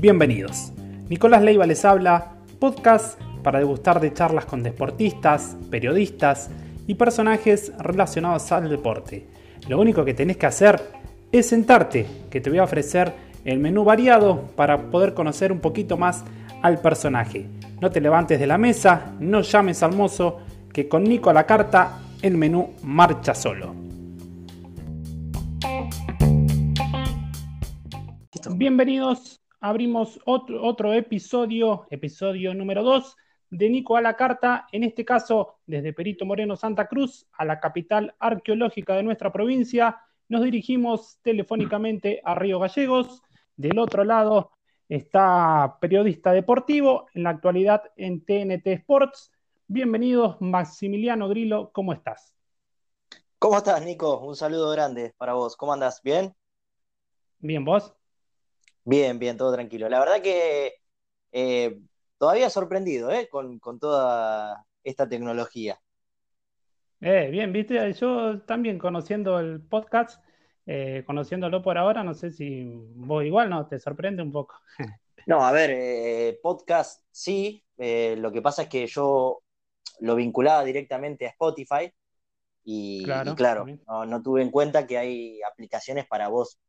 Bienvenidos. Nicolás Leiva les habla, podcast para degustar de charlas con deportistas, periodistas y personajes relacionados al deporte. Lo único que tenés que hacer es sentarte, que te voy a ofrecer el menú variado para poder conocer un poquito más al personaje. No te levantes de la mesa, no llames al mozo, que con Nico a la carta el menú marcha solo. Bienvenidos, abrimos otro, otro episodio, episodio número 2 de Nico a la carta, en este caso desde Perito Moreno, Santa Cruz, a la capital arqueológica de nuestra provincia. Nos dirigimos telefónicamente a Río Gallegos. Del otro lado está periodista deportivo, en la actualidad en TNT Sports. Bienvenidos, Maximiliano Grillo, ¿cómo estás? ¿Cómo estás, Nico? Un saludo grande para vos. ¿Cómo andas? ¿Bien? Bien, ¿vos? Bien, bien, todo tranquilo. La verdad que eh, todavía sorprendido ¿eh? con, toda esta tecnología. Eh, bien, viste, yo también conociendo el podcast, eh, conociéndolo por ahora, no sé si vos igual no te sorprende un poco. No, a ver, podcast sí, lo que pasa es que yo lo vinculaba directamente a Spotify y claro, no, no, tuve en cuenta que hay aplicaciones para vos,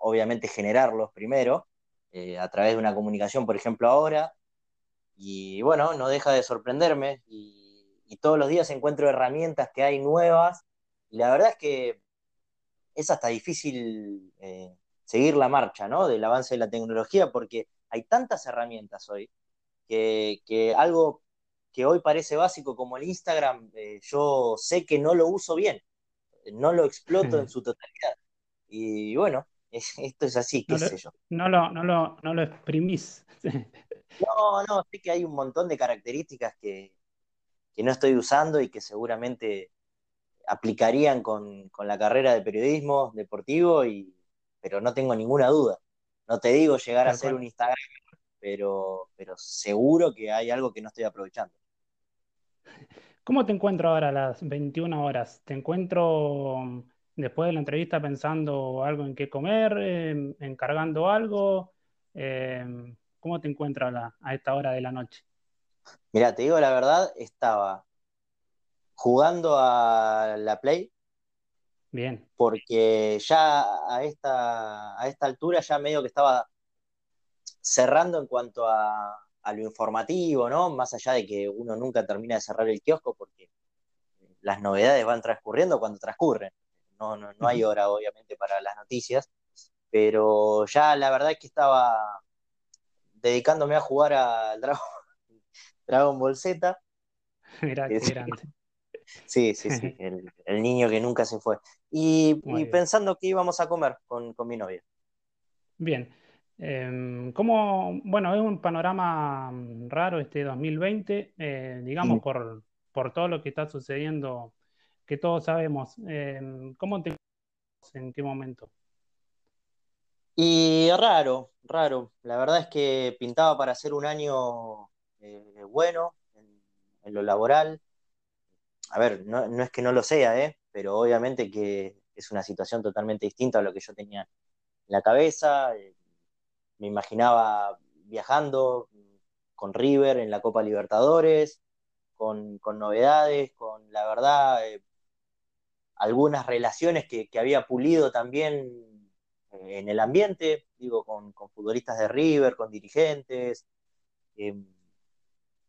obviamente, generarlos primero a través de una comunicación, por ejemplo, ahora, y bueno, no deja de sorprenderme y, todos los días encuentro herramientas que hay nuevas y la verdad es que es hasta difícil eh, seguir la marcha ¿no? del avance de la tecnología porque hay tantas herramientas hoy que, algo que hoy parece básico como el Instagram, eh, yo sé que no lo uso bien, no lo exploto en su totalidad. Y bueno, esto es así, qué sé yo. No lo, no, lo, no lo exprimís. No, no, sé que hay un montón de características que, no estoy usando y que seguramente aplicarían con, la carrera de periodismo deportivo, y, pero no tengo ninguna duda. No te digo llegar a ser un Instagram, pero, pero seguro que hay algo que no estoy aprovechando. ¿Cómo te encuentro ahora a las 21 horas? ¿Te encuentro después de la entrevista pensando algo en qué comer, em, encargando algo? Em, ¿Cómo te encuentras a, esta hora de la noche? Mira, te digo la verdad, estaba jugando a la Play. Bien. Porque ya a esta, a esta altura ya medio que estaba cerrando en cuanto a, lo informativo, ¿no? Más allá de que uno nunca termina de cerrar el kiosco porque las novedades van transcurriendo cuando transcurren. No, no, no hay hora, obviamente, para las noticias, pero ya la verdad es que estaba dedicándome a jugar al Dragon, Dragon Ball Z. Mira qué grande. Sí, sí, sí, el, niño que nunca se fue. Y, pensando que íbamos a comer con, mi novia. Bien. Em, ¿cómo, bueno, es un panorama raro este 2020, eh, digamos, por, por, todo lo que está sucediendo, que todos sabemos. Em, ¿Cómo te en qué momento? Y raro, raro. La verdad es que pintaba para ser un año eh, bueno en, lo laboral. A ver, no, es que no lo sea, ¿eh? pero obviamente que es una situación totalmente distinta a lo que yo tenía en la cabeza. Eh, me imaginaba viajando con River en la Copa Libertadores, con, novedades, con la verdad, algunas relaciones que, que había pulido también en el ambiente, digo, con, futbolistas de River, con dirigentes. Em,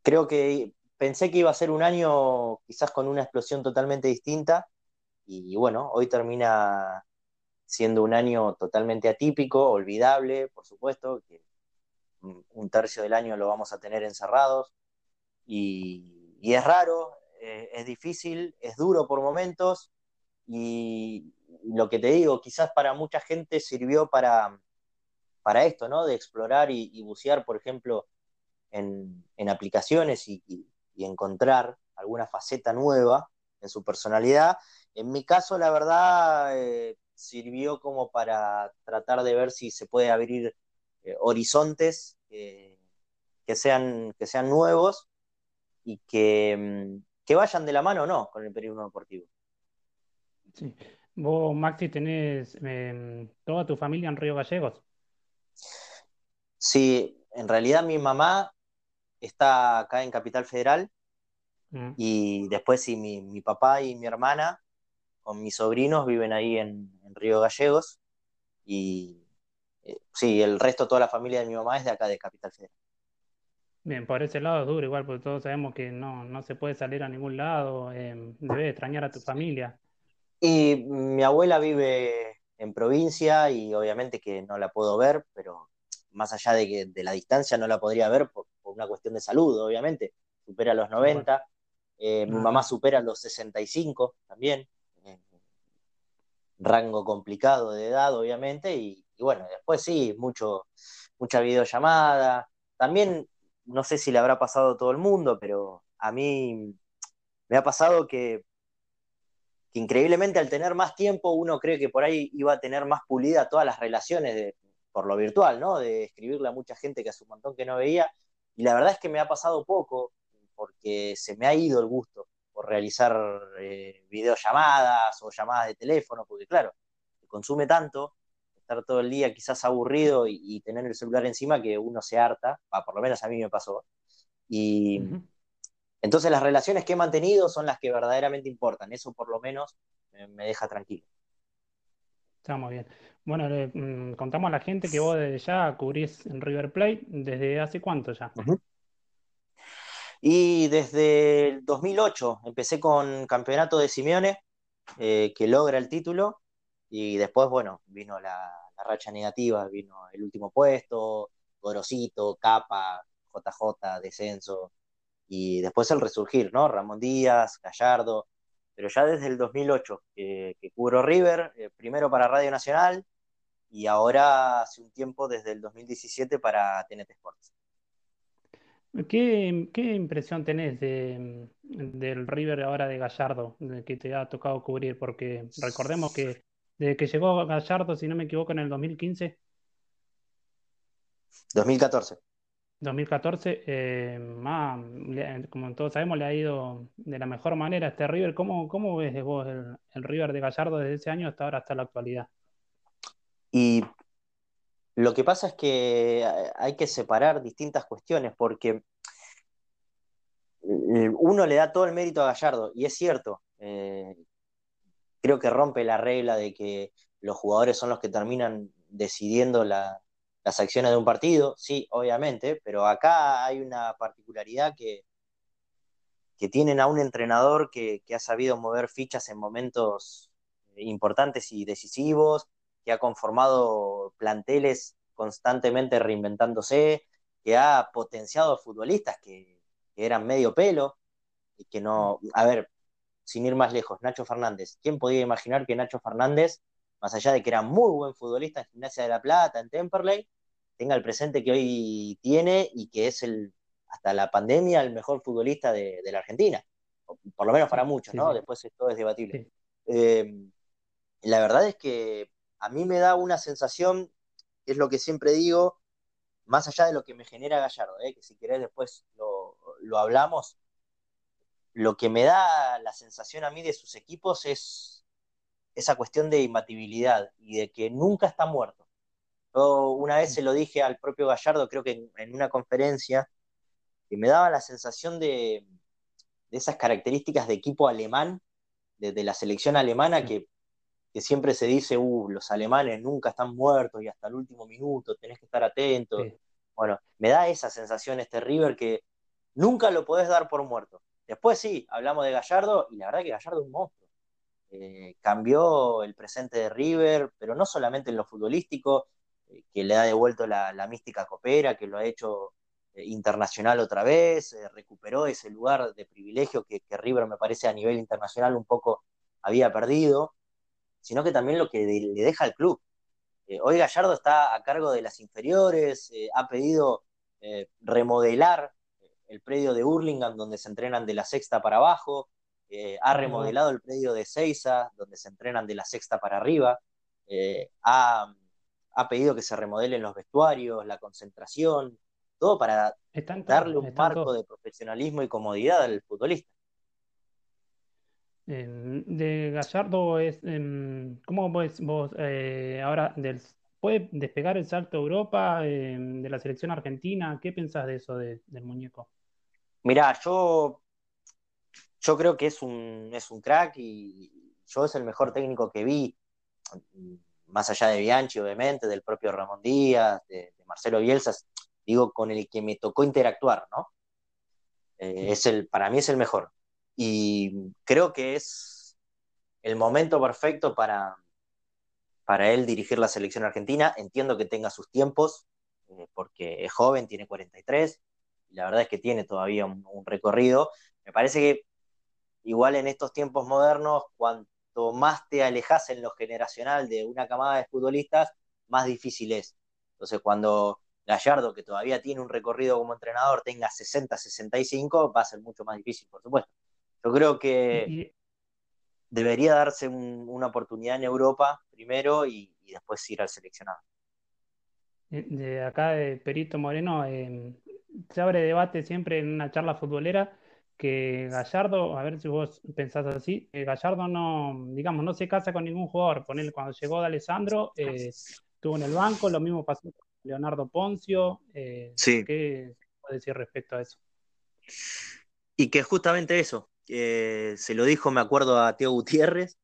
creo que pensé que iba a ser un año quizás con una explosión totalmente distinta y bueno, hoy termina siendo un año totalmente atípico, olvidable, por supuesto, que un tercio del año lo vamos a tener encerrados y, es raro, eh, es difícil, es duro por momentos y, lo que te digo, quizás para mucha gente sirvió para, para esto, ¿no? De explorar y, bucear, por ejemplo, en, aplicaciones y, encontrar alguna faceta nueva en su personalidad. En mi caso, la verdad, eh, sirvió como para tratar de ver si se puede abrir eh, horizontes que, sean, que sean nuevos y que, mm, que vayan de la mano o no con el periodismo deportivo. Sí. Vos, Maxi, tenés em, toda tu familia en Río Gallegos. Sí, en realidad mi mamá está acá en Capital Federal Mm. y después sí, mi, mi papá y mi hermana con mis sobrinos viven ahí en, en Río Gallegos y eh, sí, el resto, toda la familia de mi mamá es de acá de Capital Federal. Bien, por ese lado es duro, igual, porque todos sabemos que no, no se puede salir a ningún lado, em, debes extrañar a tu familia. Y mi abuela vive en provincia y obviamente que no la puedo ver, pero más allá de que de la distancia no la podría ver por, por una cuestión de salud, obviamente. Supera los Tal cual. 90, eh, mi mamá Ajá. supera los 65 también, eh, rango complicado de edad, obviamente, y, y bueno, después sí, mucho, mucha videollamada. También, no sé si le habrá pasado a todo el mundo, pero a mí me ha pasado que que increíblemente al tener más tiempo uno cree que por ahí iba a tener más pulida todas las relaciones de, por lo virtual, ¿no? De escribirle a mucha gente que hace un montón que no veía. Y la verdad es que me ha pasado poco porque se me ha ido el gusto por realizar eh, videollamadas o llamadas de teléfono, porque claro, consume tanto estar todo el día quizás aburrido y, tener el celular encima que uno se harta, ah, por lo menos a mí me pasó. Y. entonces las relaciones que he mantenido son las que verdaderamente importan. Eso por lo menos me, me deja tranquilo. Está muy bien. Bueno, le, mm, contamos a la gente que vos desde ya cubrís en River Plate, ¿desde hace cuánto ya? Uh -huh. Y desde el 2008 empecé con Campeonato de Simeone, eh, que logra el título, y después, bueno, vino la, la, racha negativa, vino el último puesto, Gorosito, Capa, JJ, descenso, y después el resurgir, ¿no? Ramón Díaz, Gallardo, pero ya desde el 2008 que, que cubro River, eh, primero para Radio Nacional y ahora hace un tiempo desde el 2017 para TNT Sports. ¿Qué, qué impresión tenés de, del River ahora de Gallardo, que te ha tocado cubrir? Porque recordemos que desde que llegó Gallardo, si no me equivoco, en el 2015. 2014. 2014, eh, como todos sabemos, le ha ido de la mejor manera a este River. ¿Cómo, cómo ves vos el, el, River de Gallardo desde ese año hasta ahora, hasta la actualidad? Y lo que pasa es que hay que separar distintas cuestiones porque uno le da todo el mérito a Gallardo, y es cierto, eh, creo que rompe la regla de que los jugadores son los que terminan decidiendo la, las acciones de un partido, sí, obviamente, pero acá hay una particularidad que, que tienen a un entrenador que, que, ha sabido mover fichas en momentos importantes y decisivos, que ha conformado planteles constantemente reinventándose, que ha potenciado futbolistas que, que eran medio pelo, y que no, a ver, sin ir más lejos, Nacho Fernández, ¿quién podía imaginar que Nacho Fernández más allá de que era muy buen futbolista en Gimnasia de la Plata, en Temperley, tenga el presente que hoy tiene y que es el, hasta la pandemia el mejor futbolista de, de la Argentina, por lo menos para muchos, ¿no? Sí. Después esto es debatible. Sí. Eh, la verdad es que a mí me da una sensación, es lo que siempre digo, más allá de lo que me genera Gallardo, ¿eh? que si querés después lo, lo hablamos, lo que me da la sensación a mí de sus equipos es esa cuestión de imbatibilidad y de que nunca está muerto. Yo una vez se lo dije al propio Gallardo, creo que en, en una conferencia, que me daba la sensación de, de esas características de equipo alemán, de, de la selección alemana, que, que, siempre se dice, uh, los alemanes nunca están muertos y hasta el último minuto tenés que estar atento. Sí. Bueno, me da esa sensación este River que nunca lo podés dar por muerto. Después sí, hablamos de Gallardo y la verdad que Gallardo es un monstruo. Eh, cambió el presente de River, pero no solamente en lo futbolístico, eh, que le ha devuelto la, mística copera, que lo ha hecho eh, internacional otra vez, recuperó ese lugar de privilegio que, River me parece a nivel internacional un poco había perdido, sino que también lo que le deja al club. Hoy Gallardo está a cargo de las inferiores, ha pedido remodelar el predio de Hurlingham donde se entrenan de la sexta para abajo, eh, ha remodelado el predio de Seiza, donde se entrenan de la sexta para arriba, eh, ha, ha, pedido que se remodelen los vestuarios, la concentración, todo para darle un marco todo. de profesionalismo y comodidad al futbolista. De Gallardo es, ¿cómo ves vos eh, ahora del, puede despegar el salto a Europa de la selección argentina? ¿Qué pensás de eso de- del muñeco? Mirá, yo, yo creo que es un, es un crack y yo es el mejor técnico que vi, más allá de Bianchi, obviamente, del propio Ramón Díaz, de, Marcelo Bielsa, digo, con el que me tocó interactuar, ¿no? Eh, es el, para mí es el mejor. Y creo que es el momento perfecto para, para él dirigir la selección argentina. Entiendo que tenga sus tiempos, eh, porque es joven, tiene 43, y la verdad es que tiene todavía un recorrido. Me parece que igual en estos tiempos modernos, cuanto más te alejas en lo generacional de una camada de futbolistas, más difícil es. Entonces, cuando Gallardo, que todavía tiene un recorrido como entrenador, tenga 60, 65, va a ser mucho más difícil, por supuesto. Yo creo que debería darse un- una oportunidad en Europa primero y, y después ir al seleccionado. de acá de Perito Moreno, em, se abre debate siempre en una charla futbolera que Gallardo, a ver si vos pensás así, que Gallardo no, digamos, no se casa con ningún jugador. Ponele, cuando llegó de Alessandro, eh, estuvo en el banco, lo mismo pasó con Leonardo Poncio. eh, Sí. ¿qué puedes decir respecto a eso? Y que justamente eso, eh, se lo dijo, me acuerdo, a Teo Gutiérrez,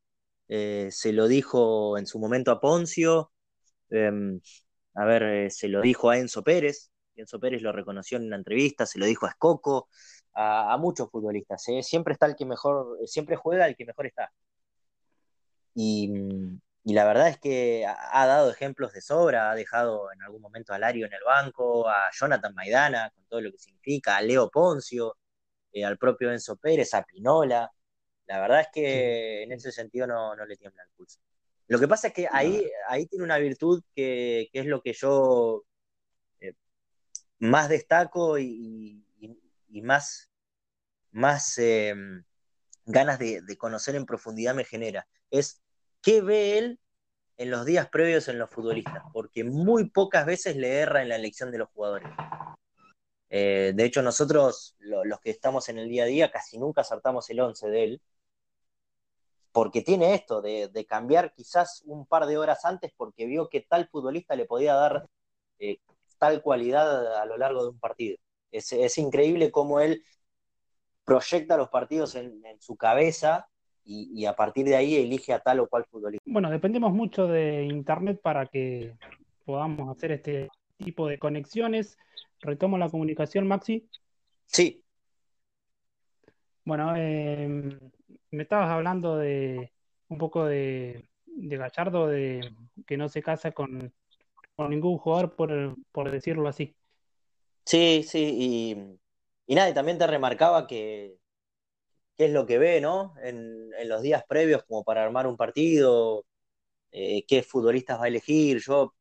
eh, se lo dijo en su momento a Poncio, eh, a ver, eh, se lo dijo a Enzo Pérez, Enzo Pérez lo reconoció en una entrevista, se lo dijo a Escoco, a, a muchos futbolistas, eh, siempre está el que mejor, siempre juega el que mejor está. Y, y la verdad es que ha, dado ejemplos de sobra, ha dejado en algún momento a Lario en el banco, a Jonathan Maidana, con todo lo que significa, a Leo Poncio, eh, al propio Enzo Pérez, a Pinola. La verdad es que en ese sentido no, no le tiembla el pulso. Lo que pasa es que ahí, ahí tiene una virtud que, que es lo que yo eh, más destaco y, y- más, más eh, ganas de, de conocer en profundidad me genera. Es qué ve él en los días previos en los futbolistas, porque muy pocas veces le erra en la elección de los jugadores. Eh, de hecho, nosotros, lo- los que estamos en el día a día, casi nunca acertamos el 11 de él, porque tiene esto de, de cambiar quizás un par de horas antes porque vio que tal futbolista le podía dar eh, tal cualidad a lo largo de un partido. Es, es increíble cómo él proyecta los partidos en, en su cabeza y, y a partir de ahí elige a tal o cual futbolista. Bueno, dependemos mucho de Internet para que podamos hacer este tipo de conexiones. Retomo la comunicación, Maxi. Sí, Bueno, eh, me estabas hablando de un poco de, de Gallardo, de que no se casa con, con ningún jugador, por, por decirlo así. Sí, sí. Y, y nada, también te remarcaba que qué es lo que ve, ¿no? En, en los días previos como para armar un partido, eh, qué futbolistas va a elegir. Yo,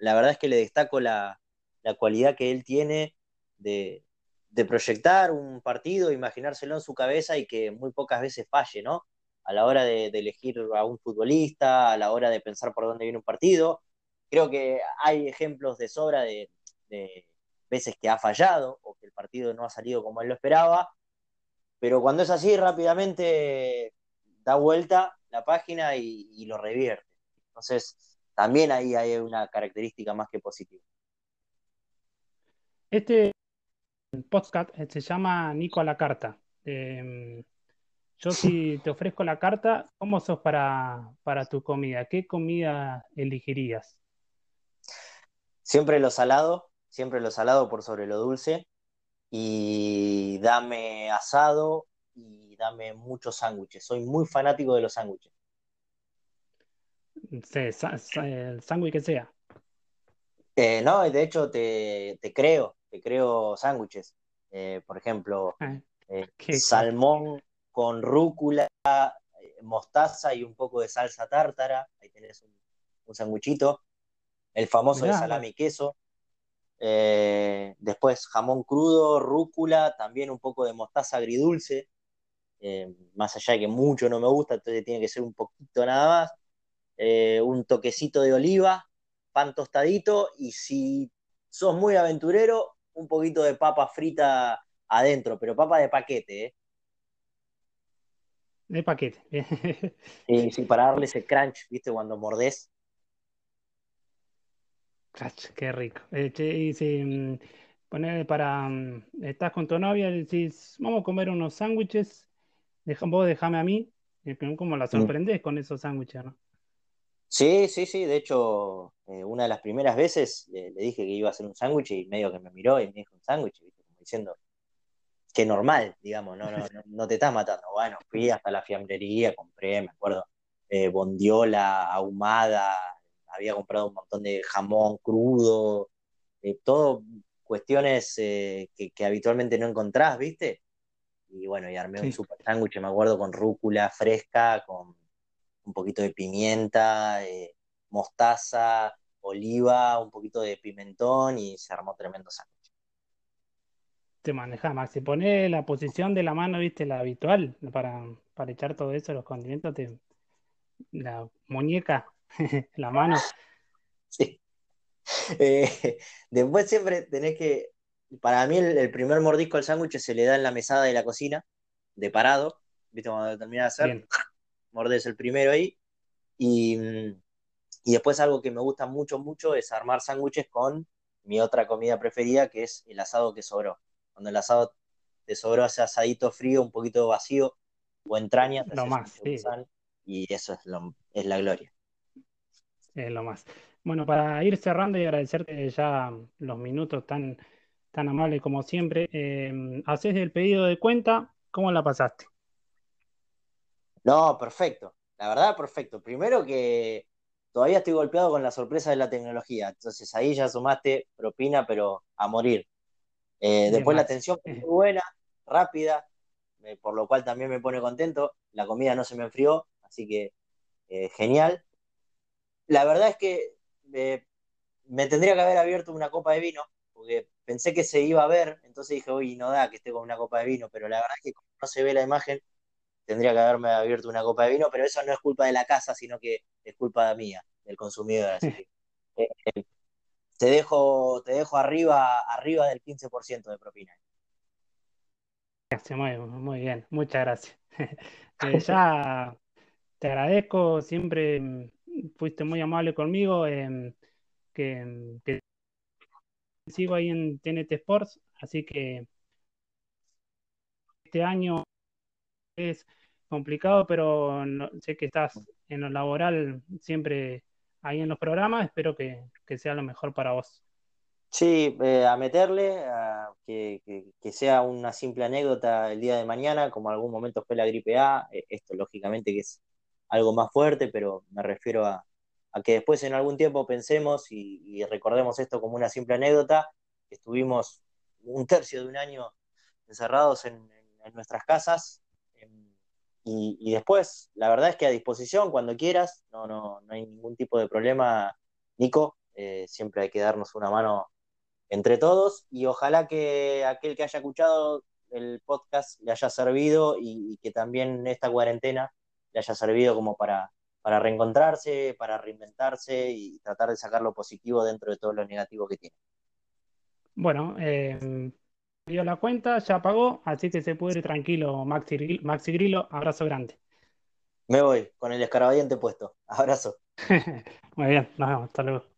la verdad es que le destaco la, la cualidad que él tiene de, de proyectar un partido, imaginárselo en su cabeza y que muy pocas veces falle, ¿no? A la hora de, de elegir a un futbolista, a la hora de pensar por dónde viene un partido. Creo que hay ejemplos de sobra de, de veces que ha fallado o que el partido no ha salido como él lo esperaba, pero cuando es así, rápidamente da vuelta la página y, y lo revierte. Entonces, también ahí hay una característica más que positiva. Este podcast eh, se llama Nico a la carta. Eh, yo si te ofrezco la carta, ¿cómo sos para, para tu comida? ¿Qué comida elegirías? Siempre lo salado, siempre lo salado por sobre lo dulce. Y dame asado y dame muchos sándwiches. Soy muy fanático de los sándwiches. El sándwich que sea. Eh, no, de hecho te, te creo, te creo sándwiches. Eh, por ejemplo, Eh, eh, salmón con rúcula, mostaza y un poco de salsa tártara. Ahí tenés un, un sanguchito. El famoso de salami y queso. Eh, después jamón crudo, rúcula, también un poco de mostaza agridulce. Eh, más allá de que mucho no me gusta, entonces tiene que ser un poquito nada más. Eh, un toquecito de oliva, pan tostadito y si sos muy aventurero, un poquito de papa frita adentro, pero papa de paquete, ¿eh? de paquete. Sí, sí, para darle ese crunch, ¿viste? Cuando mordés. Qué rico. Eh, y si mm, poner para, mm, estás con tu novia y decís, vamos a comer unos sándwiches, vos déjame a mí, como la sorprendés con esos sándwiches, ¿no? Sí, sí, sí. De hecho, eh, una de las primeras veces le, dije que iba a hacer un sándwich y medio que me miró y me dijo un sándwich, como diciendo, que normal, digamos, no, no, no, te estás matando. Bueno, fui hasta la fiambrería, compré, me acuerdo, eh, bondiola ahumada, había comprado un montón de jamón crudo, eh, todo cuestiones que, habitualmente no encontrás, ¿viste? Y bueno, y armé un super sándwich, me acuerdo, con rúcula fresca, con un poquito de pimienta, eh, mostaza, oliva, un poquito de pimentón y se armó tremendo sándwich. Te manejas, Maxi. Pone la posición de la mano, viste, la habitual, para, para echar todo eso, los condimentos, la muñeca, la mano. Sí. Eh, después siempre tenés que, para mí el, primer mordisco al sándwich se le da en la mesada de la cocina, de parado, viste, cuando termina de hacer, mordes el primero ahí. Y, y después algo que me gusta mucho, mucho es armar sándwiches con mi otra comida preferida, que es el asado que sobró. Cuando el asado te sobró ese asadito frío, un poquito vacío, o entraña, lo más, y eso es, lo, es la gloria. Es lo más. Bueno, para ir cerrando y agradecerte ya los minutos tan, tan amables como siempre, eh, haces el pedido de cuenta, ¿cómo la pasaste? No, perfecto. La verdad, perfecto. Primero que todavía estoy golpeado con la sorpresa de la tecnología. Entonces ahí ya sumaste propina, pero a morir. Eh, después la atención fue muy buena, rápida, eh, por lo cual también me pone contento. La comida no se me enfrió, así que eh, genial. La verdad es que me tendría que haber abierto una copa de vino, porque pensé que se iba a ver, entonces dije, uy, no da que esté con una copa de vino, pero la verdad es que como no se ve la imagen, tendría que haberme abierto una copa de vino, pero eso no es culpa de la casa, sino que es culpa mía, del consumidor. Así eh, eh, te dejo, te dejo arriba, arriba del 15% de propina. Muy, muy bien, muchas gracias. Eh, ya te agradezco, siempre mm, fuiste muy amable conmigo, em, que, que, sigo ahí en TNT Sports, así que este año es complicado, pero sé que estás en lo laboral siempre ahí en los programas. Espero que, sea lo mejor para vos. Sí, eh, a meterle, a que, sea una simple anécdota el día de mañana, como algún momento fue la gripe A. Eh, esto, lógicamente, que es algo más fuerte, pero me refiero a, que después en algún tiempo pensemos y, recordemos esto como una simple anécdota. Estuvimos un tercio de un año encerrados en, nuestras casas, y, después, la verdad es que a disposición cuando quieras, no, no, no hay ningún tipo de problema, Nico. Eh, siempre hay que darnos una mano entre todos y ojalá que aquel que haya escuchado el podcast le haya servido y, que también esta cuarentena le haya servido como para, para reencontrarse, para reinventarse y tratar de sacar lo positivo dentro de todo lo negativo que tiene. Bueno, eh, dio la cuenta, ya pagó, así que se puede ir tranquilo, Maxi, Maxi Grillo. Abrazo grande. Me voy con el escarabajo puesto. Abrazo. Muy bien, nos vemos. Hasta luego.